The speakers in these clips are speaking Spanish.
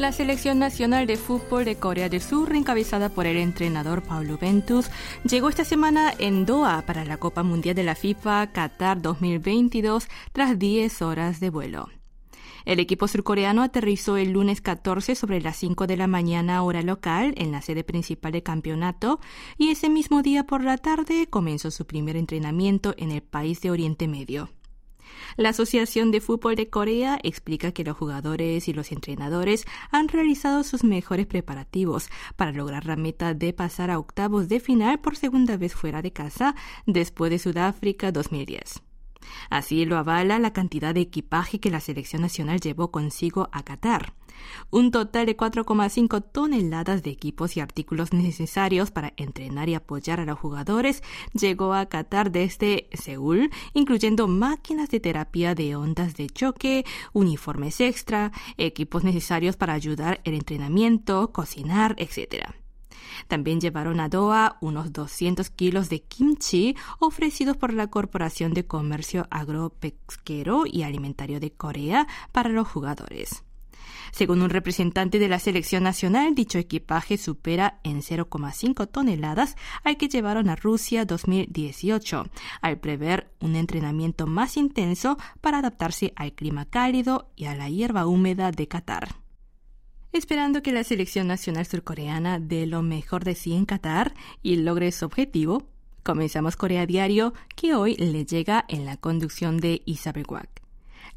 La selección nacional de fútbol de Corea del Sur, encabezada por el entrenador Paulo Ventus, llegó esta semana en Doha para la Copa Mundial de la FIFA Qatar 2022 tras 10 horas de vuelo. El equipo surcoreano aterrizó el lunes 14 sobre las 5 de la mañana hora local en la sede principal del campeonato y ese mismo día por la tarde comenzó su primer entrenamiento en el país de Oriente Medio. La Asociación de Fútbol de Corea explica que los jugadores y los entrenadores han realizado sus mejores preparativos para lograr la meta de pasar a octavos de final por segunda vez fuera de casa después de Sudáfrica 2010. Así lo avala la cantidad de equipaje que la selección nacional llevó consigo a Qatar. Un total de 4,5 toneladas de equipos y artículos necesarios para entrenar y apoyar a los jugadores llegó a Qatar desde Seúl, incluyendo máquinas de terapia de ondas de choque, uniformes extra, equipos necesarios para ayudar el entrenamiento, cocinar, etc. También llevaron a Doha unos 200 kilos de kimchi ofrecidos por la Corporación de Comercio Agropesquero y Alimentario de Corea para los jugadores. Según un representante de la selección nacional, dicho equipaje supera en 0,5 toneladas al que llevaron a Rusia 2018, al prever un entrenamiento más intenso para adaptarse al clima cálido y a la hierba húmeda de Qatar esperando que la selección nacional surcoreana dé lo mejor de sí en Qatar y logre su objetivo. Comenzamos Corea Diario, que hoy le llega en la conducción de Isabel Wack.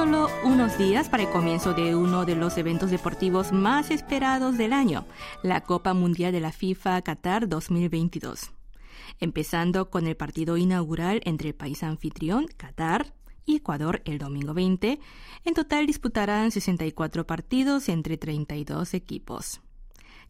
solo unos días para el comienzo de uno de los eventos deportivos más esperados del año, la Copa Mundial de la FIFA Qatar 2022 empezando con el partido inaugural entre el país anfitrión, Qatar, y Ecuador el domingo 20. En total disputarán 64 partidos entre 32 equipos.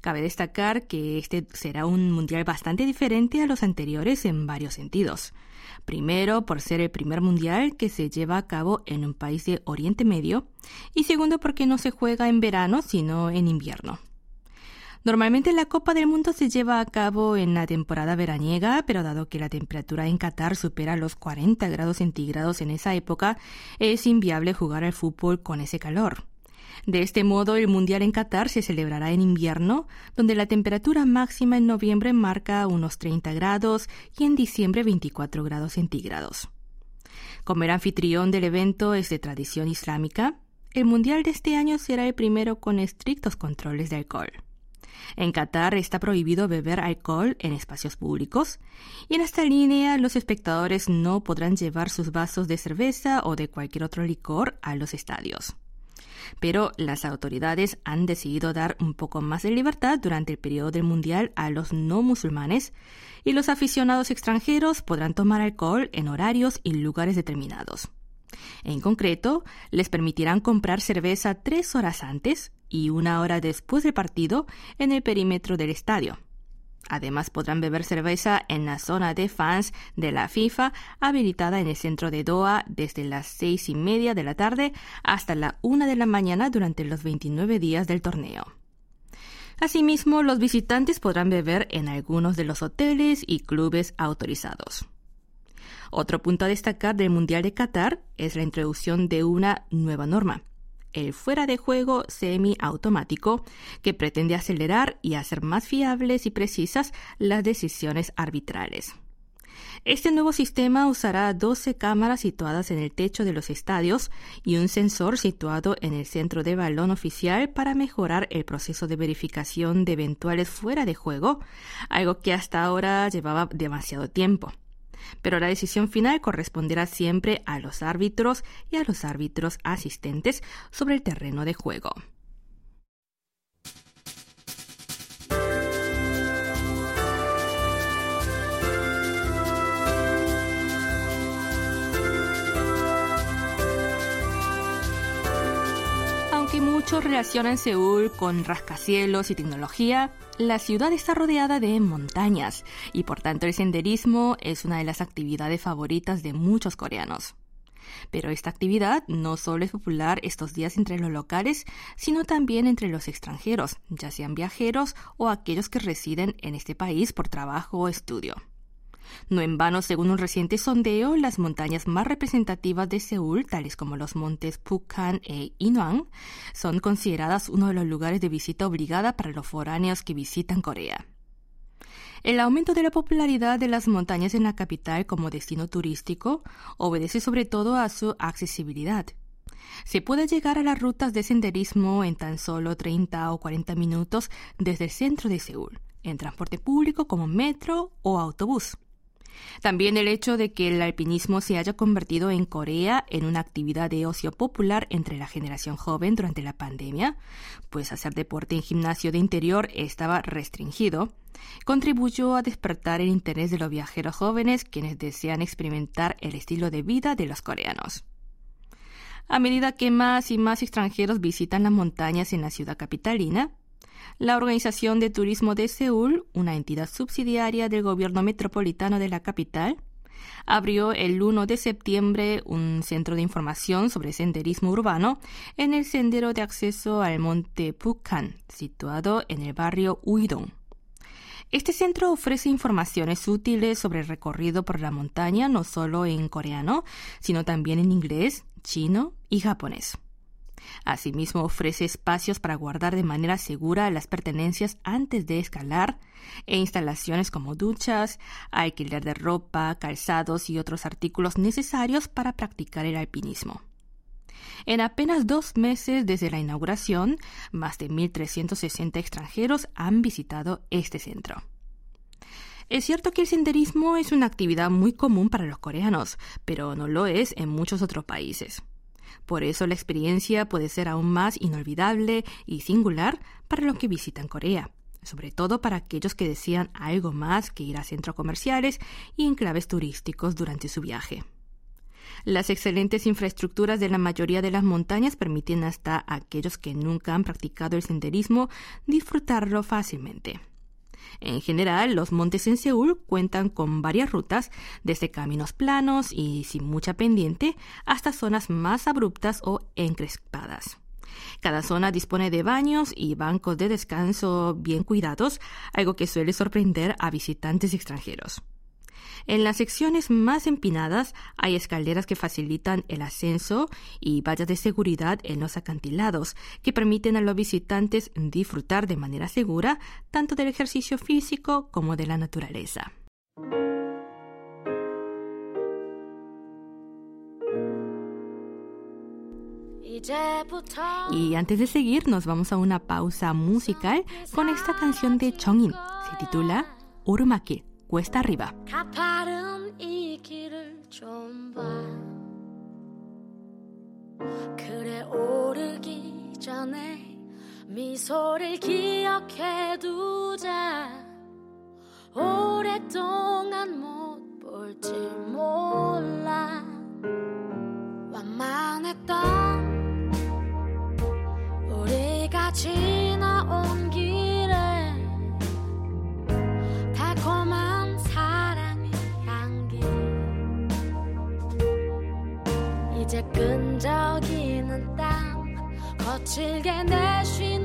Cabe destacar que este será un mundial bastante diferente a los anteriores en varios sentidos. Primero, por ser el primer mundial que se lleva a cabo en un país de Oriente Medio, y segundo, porque no se juega en verano, sino en invierno. Normalmente la Copa del Mundo se lleva a cabo en la temporada veraniega, pero dado que la temperatura en Qatar supera los 40 grados centígrados en esa época, es inviable jugar al fútbol con ese calor. De este modo, el Mundial en Qatar se celebrará en invierno, donde la temperatura máxima en noviembre marca unos 30 grados y en diciembre 24 grados centígrados. Como el anfitrión del evento es de tradición islámica, el Mundial de este año será el primero con estrictos controles de alcohol. En Qatar está prohibido beber alcohol en espacios públicos y en esta línea los espectadores no podrán llevar sus vasos de cerveza o de cualquier otro licor a los estadios. Pero las autoridades han decidido dar un poco más de libertad durante el periodo del Mundial a los no musulmanes y los aficionados extranjeros podrán tomar alcohol en horarios y lugares determinados. En concreto, les permitirán comprar cerveza tres horas antes y una hora después del partido en el perímetro del estadio. Además podrán beber cerveza en la zona de fans de la FIFA habilitada en el centro de Doha desde las seis y media de la tarde hasta la una de la mañana durante los 29 días del torneo. Asimismo, los visitantes podrán beber en algunos de los hoteles y clubes autorizados. Otro punto a destacar del Mundial de Qatar es la introducción de una nueva norma, el fuera de juego semiautomático, que pretende acelerar y hacer más fiables y precisas las decisiones arbitrales. Este nuevo sistema usará 12 cámaras situadas en el techo de los estadios y un sensor situado en el centro de balón oficial para mejorar el proceso de verificación de eventuales fuera de juego, algo que hasta ahora llevaba demasiado tiempo pero la decisión final corresponderá siempre a los árbitros y a los árbitros asistentes sobre el terreno de juego. Muchos relacionan Seúl con rascacielos y tecnología, la ciudad está rodeada de montañas y por tanto el senderismo es una de las actividades favoritas de muchos coreanos. Pero esta actividad no solo es popular estos días entre los locales, sino también entre los extranjeros, ya sean viajeros o aquellos que residen en este país por trabajo o estudio. No en vano, según un reciente sondeo, las montañas más representativas de Seúl, tales como los montes Pukhan e Inwang, son consideradas uno de los lugares de visita obligada para los foráneos que visitan Corea. El aumento de la popularidad de las montañas en la capital como destino turístico obedece sobre todo a su accesibilidad. Se puede llegar a las rutas de senderismo en tan solo 30 o 40 minutos desde el centro de Seúl, en transporte público como metro o autobús. También el hecho de que el alpinismo se haya convertido en Corea en una actividad de ocio popular entre la generación joven durante la pandemia, pues hacer deporte en gimnasio de interior estaba restringido, contribuyó a despertar el interés de los viajeros jóvenes quienes desean experimentar el estilo de vida de los coreanos. A medida que más y más extranjeros visitan las montañas en la ciudad capitalina, la Organización de Turismo de Seúl, una entidad subsidiaria del gobierno metropolitano de la capital, abrió el 1 de septiembre un centro de información sobre senderismo urbano en el sendero de acceso al monte Pukhan, situado en el barrio Uidong. Este centro ofrece informaciones útiles sobre el recorrido por la montaña no solo en coreano, sino también en inglés, chino y japonés. Asimismo, ofrece espacios para guardar de manera segura las pertenencias antes de escalar e instalaciones como duchas, alquiler de ropa, calzados y otros artículos necesarios para practicar el alpinismo. En apenas dos meses desde la inauguración, más de 1.360 extranjeros han visitado este centro. Es cierto que el senderismo es una actividad muy común para los coreanos, pero no lo es en muchos otros países. Por eso la experiencia puede ser aún más inolvidable y singular para los que visitan Corea, sobre todo para aquellos que desean algo más que ir a centros comerciales y enclaves turísticos durante su viaje. Las excelentes infraestructuras de la mayoría de las montañas permiten hasta a aquellos que nunca han practicado el senderismo disfrutarlo fácilmente. En general, los montes en Seúl cuentan con varias rutas, desde caminos planos y sin mucha pendiente hasta zonas más abruptas o encrespadas. Cada zona dispone de baños y bancos de descanso bien cuidados, algo que suele sorprender a visitantes extranjeros. En las secciones más empinadas hay escaleras que facilitan el ascenso y vallas de seguridad en los acantilados que permiten a los visitantes disfrutar de manera segura tanto del ejercicio físico como de la naturaleza. Y antes de seguir, nos vamos a una pausa musical con esta canción de Chongin. Se titula Urumaki cuesta arriba. 미소를 기억해 두자. 오랫동안 못 볼지 몰라. 완만했던 우리 같이 거칠게 내쉬는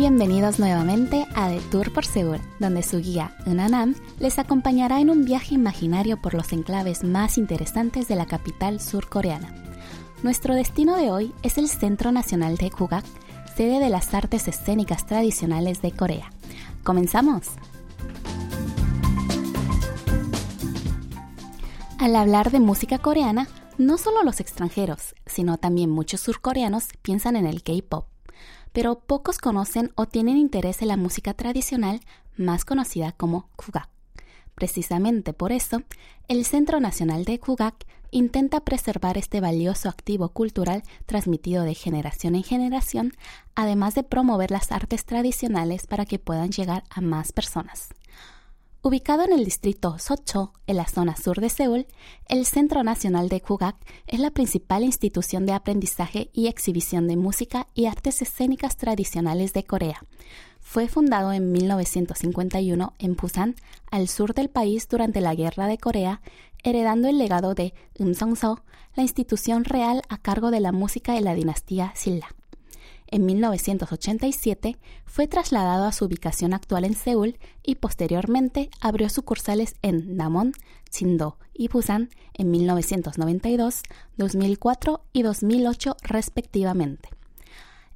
bienvenidos nuevamente a The Tour por Seúl, donde su guía, Unanam, les acompañará en un viaje imaginario por los enclaves más interesantes de la capital surcoreana. Nuestro destino de hoy es el Centro Nacional de Kugak, sede de las artes escénicas tradicionales de Corea. ¡Comenzamos! Al hablar de música coreana, No solo los extranjeros, sino también muchos surcoreanos piensan en el K-pop, pero pocos conocen o tienen interés en la música tradicional más conocida como Kugak. Precisamente por eso, el Centro Nacional de Kugak intenta preservar este valioso activo cultural transmitido de generación en generación, además de promover las artes tradicionales para que puedan llegar a más personas. Ubicado en el distrito Socho, en la zona sur de Seúl, el Centro Nacional de Kugak es la principal institución de aprendizaje y exhibición de música y artes escénicas tradicionales de Corea, fue fundado en 1951 en Busan, al sur del país durante la Guerra de Corea, heredando el legado de Seo, la institución real a cargo de la música de la dinastía Silla. En 1987 fue trasladado a su ubicación actual en Seúl y posteriormente abrió sucursales en Namon, Sindo y Busan en 1992, 2004 y 2008 respectivamente.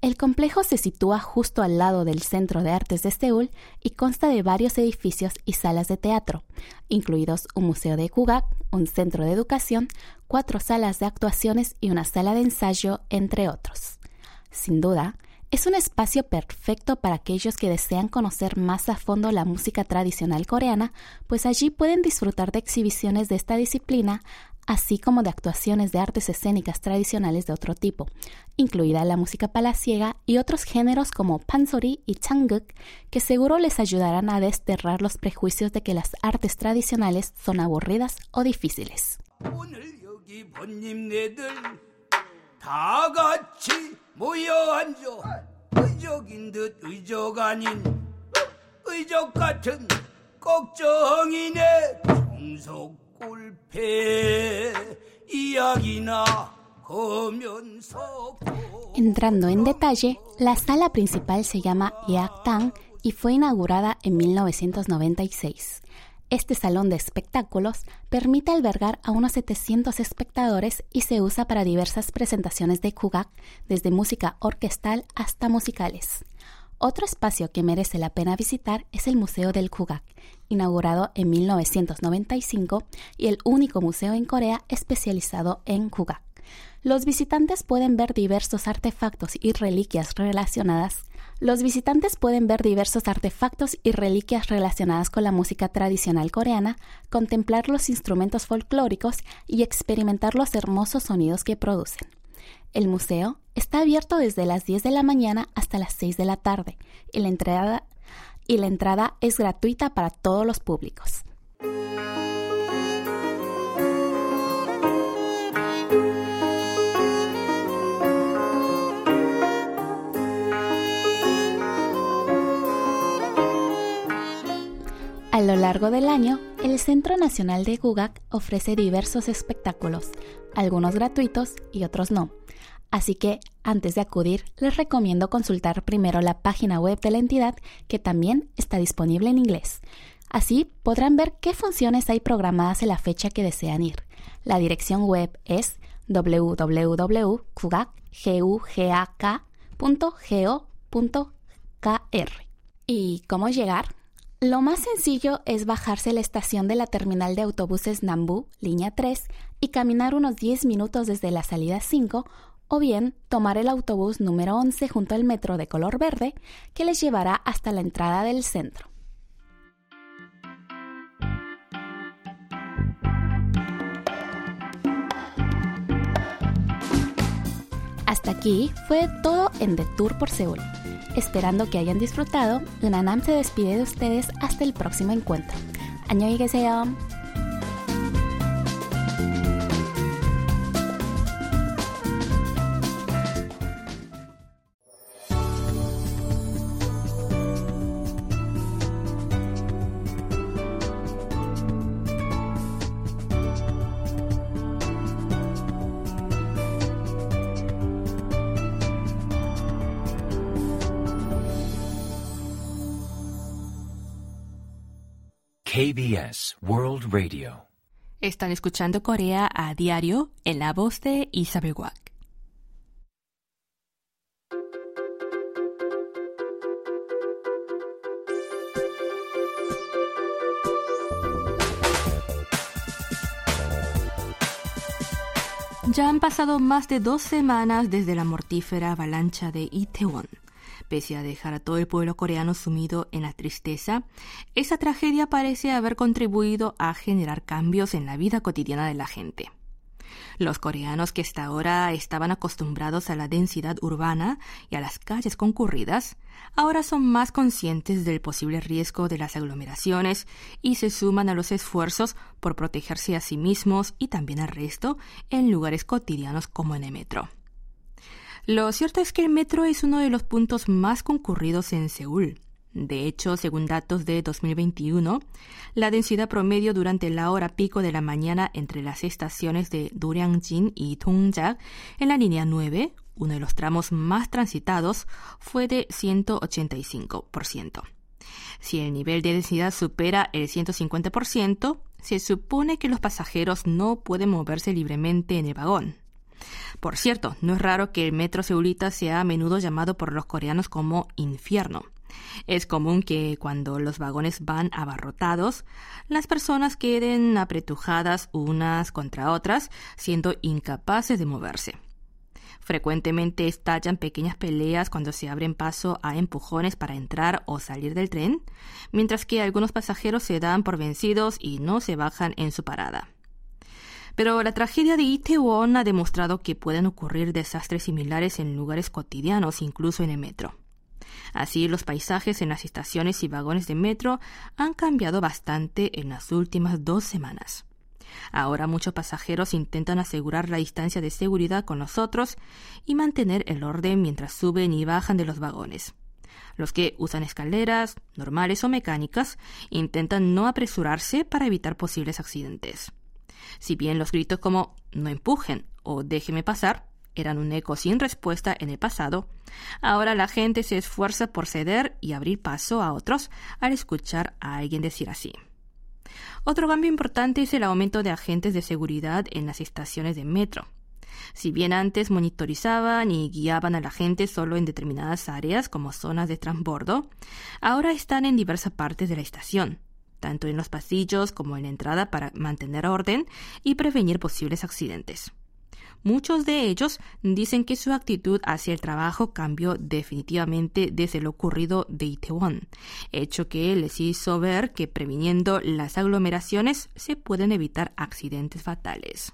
El complejo se sitúa justo al lado del Centro de Artes de Seúl y consta de varios edificios y salas de teatro, incluidos un museo de Kugak, un centro de educación, cuatro salas de actuaciones y una sala de ensayo, entre otros. Sin duda, es un espacio perfecto para aquellos que desean conocer más a fondo la música tradicional coreana, pues allí pueden disfrutar de exhibiciones de esta disciplina, así como de actuaciones de artes escénicas tradicionales de otro tipo, incluida la música palaciega y otros géneros como pansori y changguk, que seguro les ayudarán a desterrar los prejuicios de que las artes tradicionales son aburridas o difíciles. Entrando en detalle, la sala principal se llama Tang y fue inaugurada en 1996. Este salón de espectáculos permite albergar a unos 700 espectadores y se usa para diversas presentaciones de Kugak, desde música orquestal hasta musicales. Otro espacio que merece la pena visitar es el Museo del Kugak, inaugurado en 1995 y el único museo en Corea especializado en Kugak. Los visitantes pueden ver diversos artefactos y reliquias relacionadas los visitantes pueden ver diversos artefactos y reliquias relacionadas con la música tradicional coreana, contemplar los instrumentos folclóricos y experimentar los hermosos sonidos que producen. El museo está abierto desde las 10 de la mañana hasta las 6 de la tarde y la entrada, y la entrada es gratuita para todos los públicos. A lo largo del año, el Centro Nacional de Gugak ofrece diversos espectáculos, algunos gratuitos y otros no. Así que, antes de acudir, les recomiendo consultar primero la página web de la entidad, que también está disponible en inglés. Así podrán ver qué funciones hay programadas en la fecha que desean ir. La dirección web es www.kugak.go.kr. ¿Y cómo llegar? Lo más sencillo es bajarse la estación de la terminal de autobuses Nambu, línea 3, y caminar unos 10 minutos desde la salida 5, o bien tomar el autobús número 11 junto al metro de color verde, que les llevará hasta la entrada del centro. Hasta aquí fue todo en The Tour por Seúl. Esperando que hayan disfrutado, Unanam se despide de ustedes hasta el próximo encuentro. 안녕히 계세요. KBS World Radio. Están escuchando Corea a diario en la voz de Isabel Wack. Ya han pasado más de dos semanas desde la mortífera avalancha de Itaewon. A dejar a todo el pueblo coreano sumido en la tristeza, esa tragedia parece haber contribuido a generar cambios en la vida cotidiana de la gente. Los coreanos que hasta ahora estaban acostumbrados a la densidad urbana y a las calles concurridas, ahora son más conscientes del posible riesgo de las aglomeraciones y se suman a los esfuerzos por protegerse a sí mismos y también al resto en lugares cotidianos como en el metro. Lo cierto es que el metro es uno de los puntos más concurridos en Seúl. De hecho, según datos de 2021, la densidad promedio durante la hora pico de la mañana entre las estaciones de Duryangjin y Dongjak en la línea 9, uno de los tramos más transitados, fue de 185%. Si el nivel de densidad supera el 150%, se supone que los pasajeros no pueden moverse libremente en el vagón. Por cierto, no es raro que el metro seulita sea a menudo llamado por los coreanos como infierno. Es común que cuando los vagones van abarrotados, las personas queden apretujadas unas contra otras, siendo incapaces de moverse. Frecuentemente estallan pequeñas peleas cuando se abren paso a empujones para entrar o salir del tren, mientras que algunos pasajeros se dan por vencidos y no se bajan en su parada. Pero la tragedia de Itaewon ha demostrado que pueden ocurrir desastres similares en lugares cotidianos, incluso en el metro. Así, los paisajes en las estaciones y vagones de metro han cambiado bastante en las últimas dos semanas. Ahora muchos pasajeros intentan asegurar la distancia de seguridad con los otros y mantener el orden mientras suben y bajan de los vagones. Los que usan escaleras, normales o mecánicas, intentan no apresurarse para evitar posibles accidentes. Si bien los gritos como no empujen o déjeme pasar eran un eco sin respuesta en el pasado, ahora la gente se esfuerza por ceder y abrir paso a otros al escuchar a alguien decir así. Otro cambio importante es el aumento de agentes de seguridad en las estaciones de metro. Si bien antes monitorizaban y guiaban a la gente solo en determinadas áreas como zonas de transbordo, ahora están en diversas partes de la estación, tanto en los pasillos como en la entrada para mantener orden y prevenir posibles accidentes. Muchos de ellos dicen que su actitud hacia el trabajo cambió definitivamente desde lo ocurrido de Itaewon, hecho que les hizo ver que previniendo las aglomeraciones se pueden evitar accidentes fatales.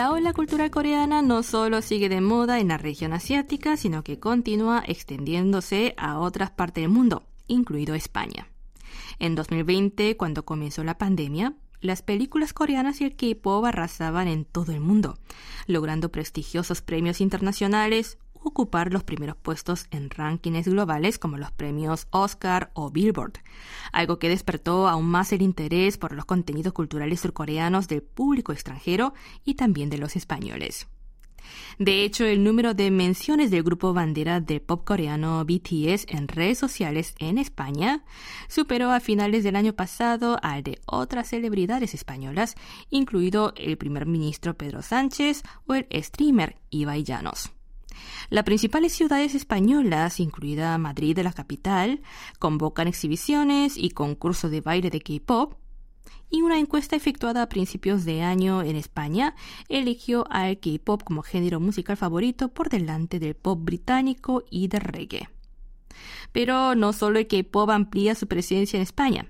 La ola cultural coreana no solo sigue de moda en la región asiática, sino que continúa extendiéndose a otras partes del mundo, incluido España. En 2020, cuando comenzó la pandemia, las películas coreanas y el K-pop arrasaban en todo el mundo, logrando prestigiosos premios internacionales, ocupar los primeros puestos en rankings globales como los premios Oscar o Billboard, algo que despertó aún más el interés por los contenidos culturales surcoreanos del público extranjero y también de los españoles. De hecho, el número de menciones del grupo bandera del pop coreano BTS en redes sociales en España superó a finales del año pasado al de otras celebridades españolas, incluido el primer ministro Pedro Sánchez o el streamer Ibai Llanos. Las principales ciudades españolas, incluida Madrid la capital, convocan exhibiciones y concursos de baile de K-pop, y una encuesta efectuada a principios de año en España eligió al K-pop como género musical favorito por delante del pop británico y del reggae. Pero no solo el K-pop amplía su presencia en España.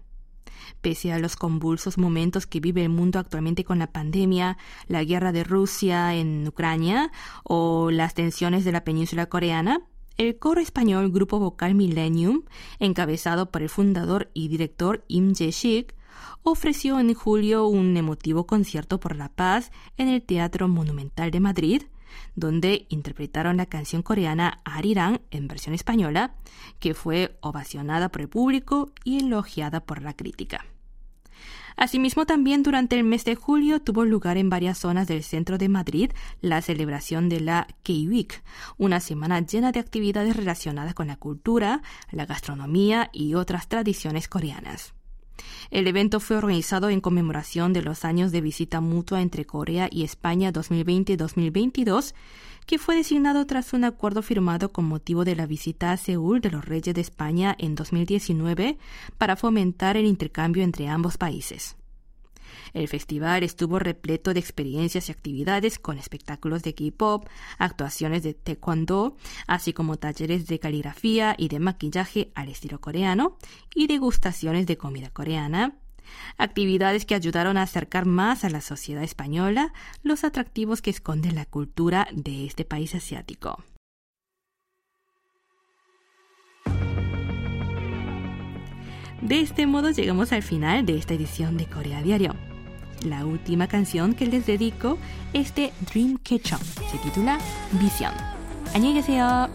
Pese a los convulsos momentos que vive el mundo actualmente con la pandemia, la guerra de Rusia en Ucrania o las tensiones de la península coreana, el coro español Grupo Vocal Millennium, encabezado por el fundador y director Im Jae-sik, ofreció en julio un emotivo concierto por la paz en el Teatro Monumental de Madrid, donde interpretaron la canción coreana Arirang en versión española, que fue ovacionada por el público y elogiada por la crítica. Asimismo, también durante el mes de julio tuvo lugar en varias zonas del centro de Madrid la celebración de la K-Week, una semana llena de actividades relacionadas con la cultura, la gastronomía y otras tradiciones coreanas. El evento fue organizado en conmemoración de los años de visita mutua entre Corea y España 2020-2022, que fue designado tras un acuerdo firmado con motivo de la visita a Seúl de los reyes de España en 2019 para fomentar el intercambio entre ambos países. El festival estuvo repleto de experiencias y actividades con espectáculos de K-pop, actuaciones de taekwondo, así como talleres de caligrafía y de maquillaje al estilo coreano y degustaciones de comida coreana, actividades que ayudaron a acercar más a la sociedad española los atractivos que esconde la cultura de este país asiático. De este modo llegamos al final de esta edición de Corea Diario. La última canción que les dedico es de Dreamcatcher. Se titula Visión. 안녕히 계세요.